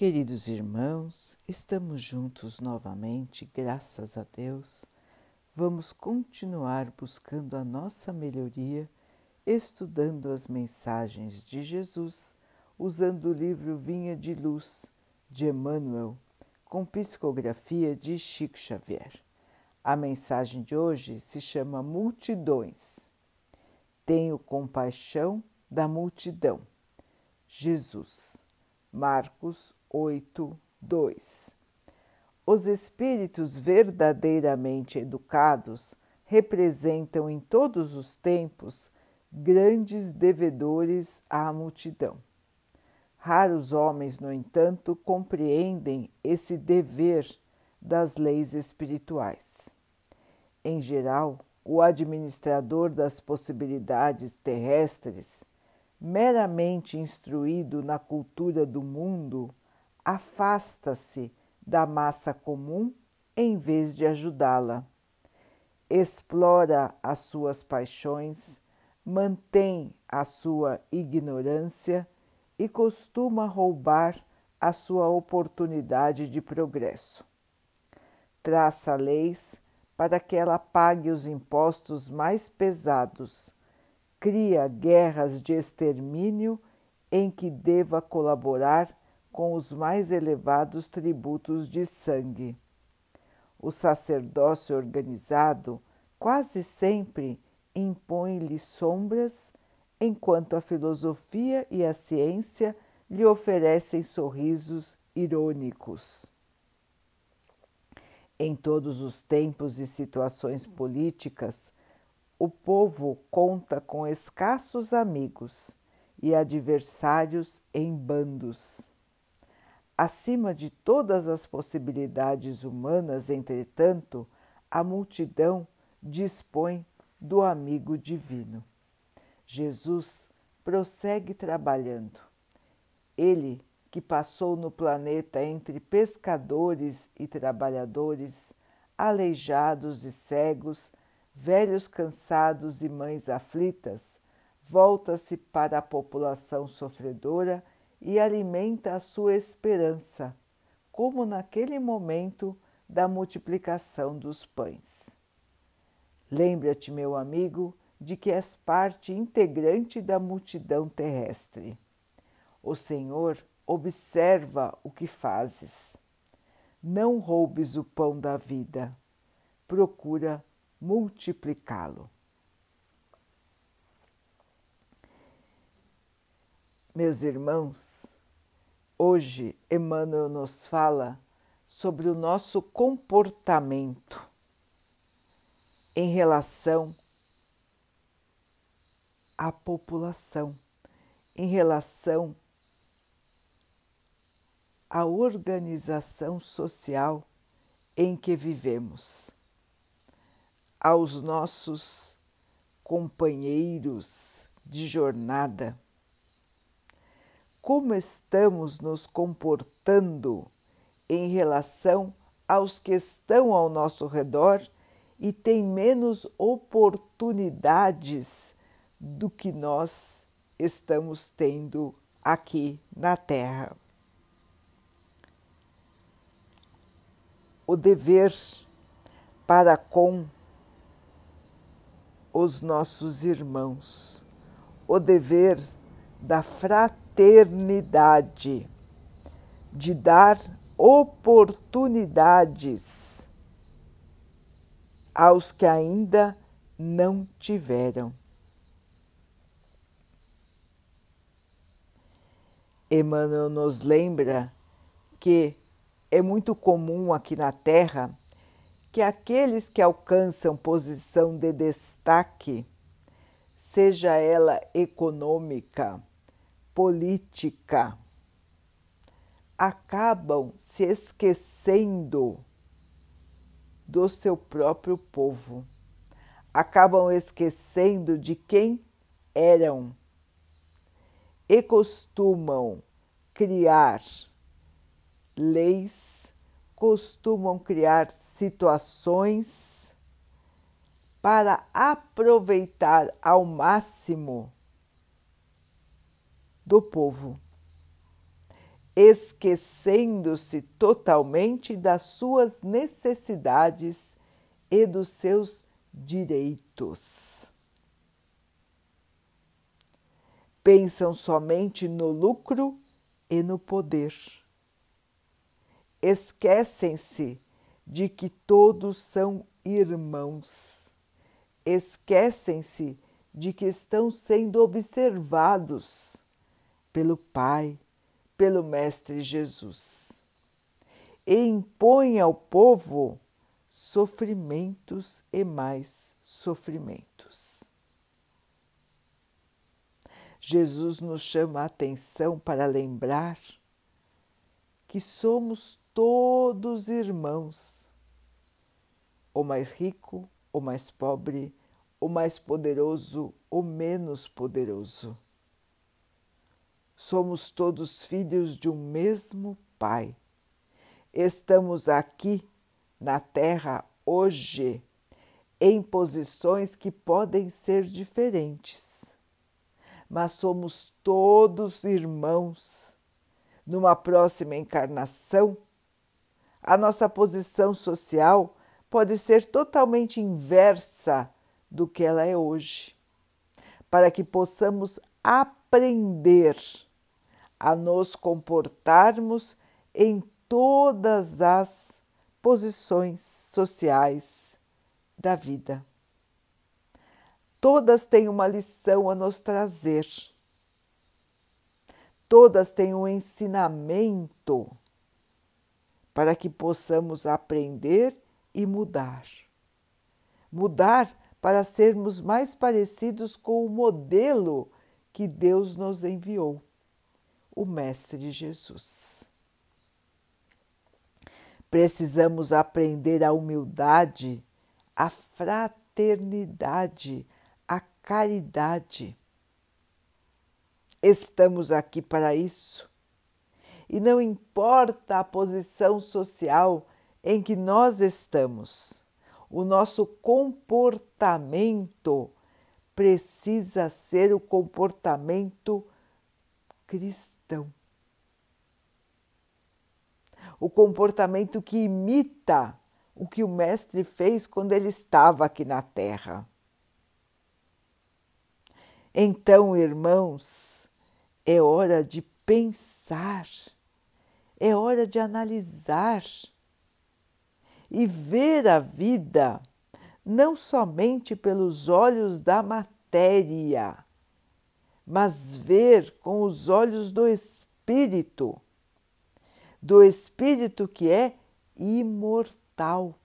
Queridos irmãos, estamos juntos novamente, graças a Deus. Vamos continuar buscando a nossa melhoria, estudando as mensagens de Jesus, usando o livro Vinha de Luz, de Emmanuel, com psicografia de Chico Xavier. A mensagem de hoje se chama Multidões. Tenho compaixão da multidão. Jesus. Marcos 8, 2. Os espíritos verdadeiramente educados representam em todos os tempos grandes devedores à multidão. Raros homens, no entanto, compreendem esse dever das leis espirituais. Em geral, o administrador das possibilidades terrestres meramente instruído na cultura do mundo, afasta-se da massa comum em vez de ajudá-la. Explora as suas paixões, mantém a sua ignorância e costuma roubar a sua oportunidade de progresso. Traça leis para que ela pague os impostos mais pesados cria guerras de extermínio em que deva colaborar com os mais elevados tributos de sangue. O sacerdócio organizado quase sempre impõe-lhe sombras, enquanto a filosofia e a ciência lhe oferecem sorrisos irônicos. Em todos os tempos e situações políticas, o povo conta com escassos amigos e adversários em bandos. Acima de todas as possibilidades humanas, entretanto, a multidão dispõe do amigo divino. Jesus prossegue trabalhando. Ele, que passou no planeta entre pescadores e trabalhadores, aleijados e cegos, velhos cansados e mães aflitas, volta-se para a população sofredora e alimenta a sua esperança, como naquele momento da multiplicação dos pães. Lembra-te, meu amigo, de que és parte integrante da multidão terrestre. O Senhor observa o que fazes. Não roubes o pão da vida. Procura multiplicá-lo. Meus irmãos, hoje Emmanuel nos fala sobre o nosso comportamento em relação à população, em relação à organização social em que vivemos aos nossos companheiros de jornada. Como estamos nos comportando em relação aos que estão ao nosso redor e têm menos oportunidades do que nós estamos tendo aqui na Terra. O dever para com os nossos irmãos, o dever da fraternidade, de dar oportunidades aos que ainda não tiveram. Emmanuel nos lembra que é muito comum aqui na Terra que aqueles que alcançam posição de destaque, seja ela econômica, política, acabam se esquecendo do seu próprio povo, acabam esquecendo de quem eram. E costumam criar leis costumam criar situações para aproveitar ao máximo do povo. esquecendo-se totalmente das suas necessidades e dos seus direitos. Pensam somente no lucro e no poder. Esquecem-se de que todos são irmãos. Esquecem-se de que estão sendo observados pelo Pai, pelo Mestre Jesus. E impõe ao povo sofrimentos e mais sofrimentos. Jesus nos chama a atenção para lembrar que somos todos irmãos, o mais rico, o mais pobre, o mais poderoso, o menos poderoso. Somos todos filhos de um mesmo Pai. Estamos aqui na Terra hoje em posições que podem ser diferentes, mas somos todos irmãos. Numa próxima encarnação, a nossa posição social pode ser totalmente inversa do que ela é hoje, para que possamos aprender a nos comportarmos em todas as posições sociais da vida. Todas têm uma lição a nos trazer. Todas têm um ensinamento para que possamos aprender e mudar. Mudar para sermos mais parecidos com o modelo que Deus nos enviou, o Mestre Jesus. Precisamos aprender a humildade, a fraternidade, a caridade. Estamos aqui para isso. E não importa a posição social em que nós estamos, o nosso comportamento precisa ser o comportamento O comportamento que imita o que o Mestre fez quando ele estava aqui na Terra. Então, irmãos, é hora de pensar, é hora de analisar e ver a vida não somente pelos olhos da matéria, mas ver com os olhos do espírito, do espírito que é imortal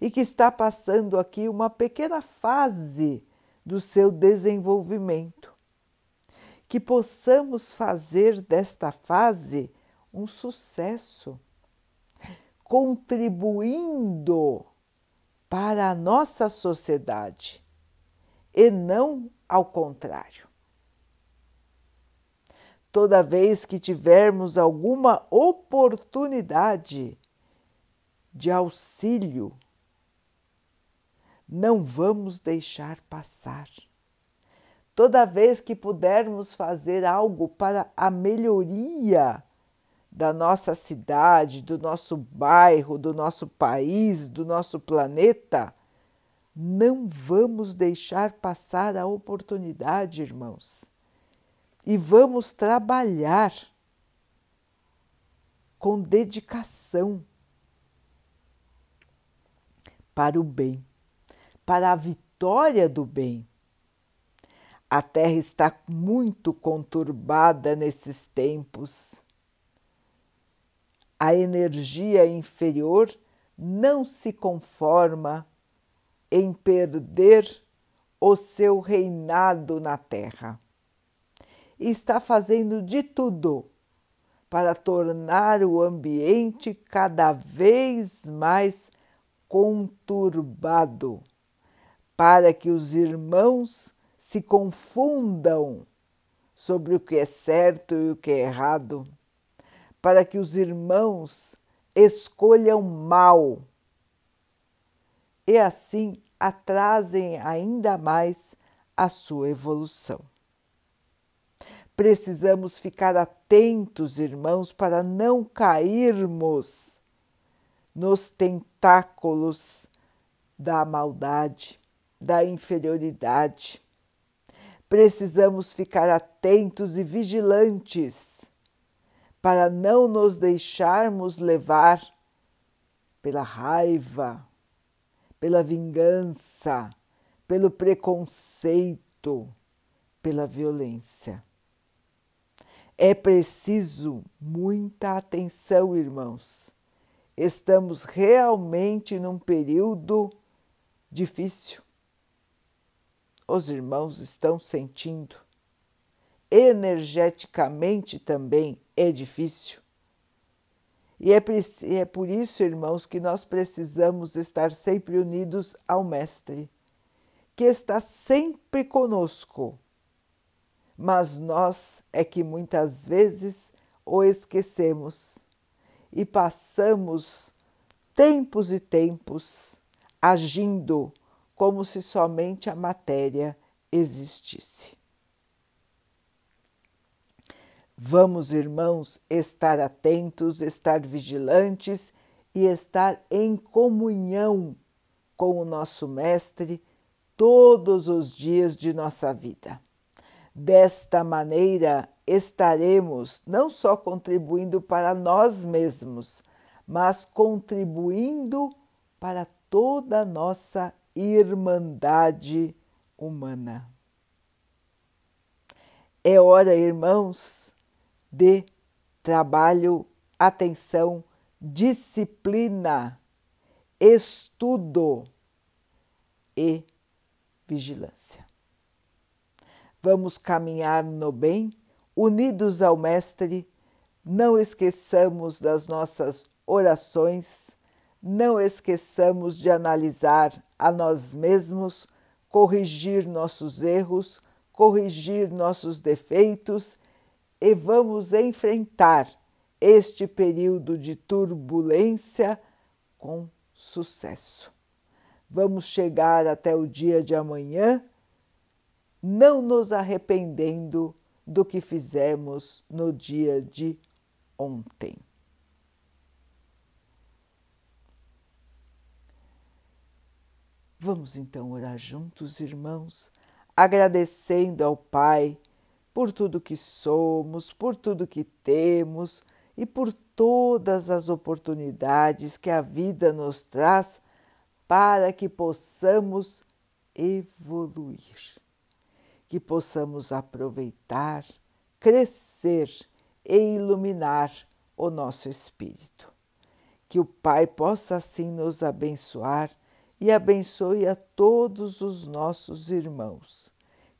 e que está passando aqui uma pequena fase do seu desenvolvimento. Que possamos fazer desta fase um sucesso contribuindo para a nossa sociedade e não ao contrário. Toda vez que tivermos alguma oportunidade de auxílio, não vamos deixar passar. Toda vez que pudermos fazer algo para a melhoria da nossa cidade, do nosso bairro, do nosso país, do nosso planeta, não vamos deixar passar a oportunidade, irmãos. E vamos trabalhar com dedicação para o bem, para a vitória do bem. A Terra está muito conturbada nesses tempos a energia inferior não se conforma em perder o seu reinado na Terra. Está fazendo de tudo para tornar o ambiente cada vez mais conturbado, para que os irmãos se confundam sobre o que é certo e o que é errado para que os irmãos escolham mal e assim atrasem ainda mais a sua evolução. Precisamos ficar atentos, irmãos, para não cairmos nos tentáculos da maldade, da inferioridade. Precisamos ficar atentos e vigilantes para não nos deixarmos levar pela raiva, pela vingança, pelo preconceito, pela violência. É preciso muita atenção, irmãos. Estamos realmente num período difícil. Os irmãos estão sentindo. Energeticamente também é difícil. E é, é por isso, irmãos, que nós precisamos estar sempre unidos ao Mestre, que está sempre conosco mas nós é que muitas vezes o esquecemos e passamos tempos e tempos agindo como se somente a matéria existisse. Vamos, irmãos, estar atentos, estar vigilantes e estar em comunhão com o nosso Mestre todos os dias de nossa vida. Desta maneira, estaremos não só contribuindo para nós mesmos, mas contribuindo para toda a nossa irmandade humana. É hora, irmãos, de trabalho, atenção, disciplina, estudo e vigilância. Vamos caminhar no bem, unidos ao Mestre, não esqueçamos das nossas orações, não esqueçamos de analisar a nós mesmos, corrigir nossos erros, corrigir nossos defeitos e vamos enfrentar este período de turbulência com sucesso. Vamos chegar até o dia de amanhã não nos arrependendo do que fizemos no dia de ontem. Vamos então orar juntos, irmãos, agradecendo ao Pai por tudo que somos, por tudo que temos e por todas as oportunidades que a vida nos traz para que possamos evoluir que possamos aproveitar, crescer e iluminar o nosso espírito. Que o Pai possa assim nos abençoar e abençoe a todos os nossos irmãos.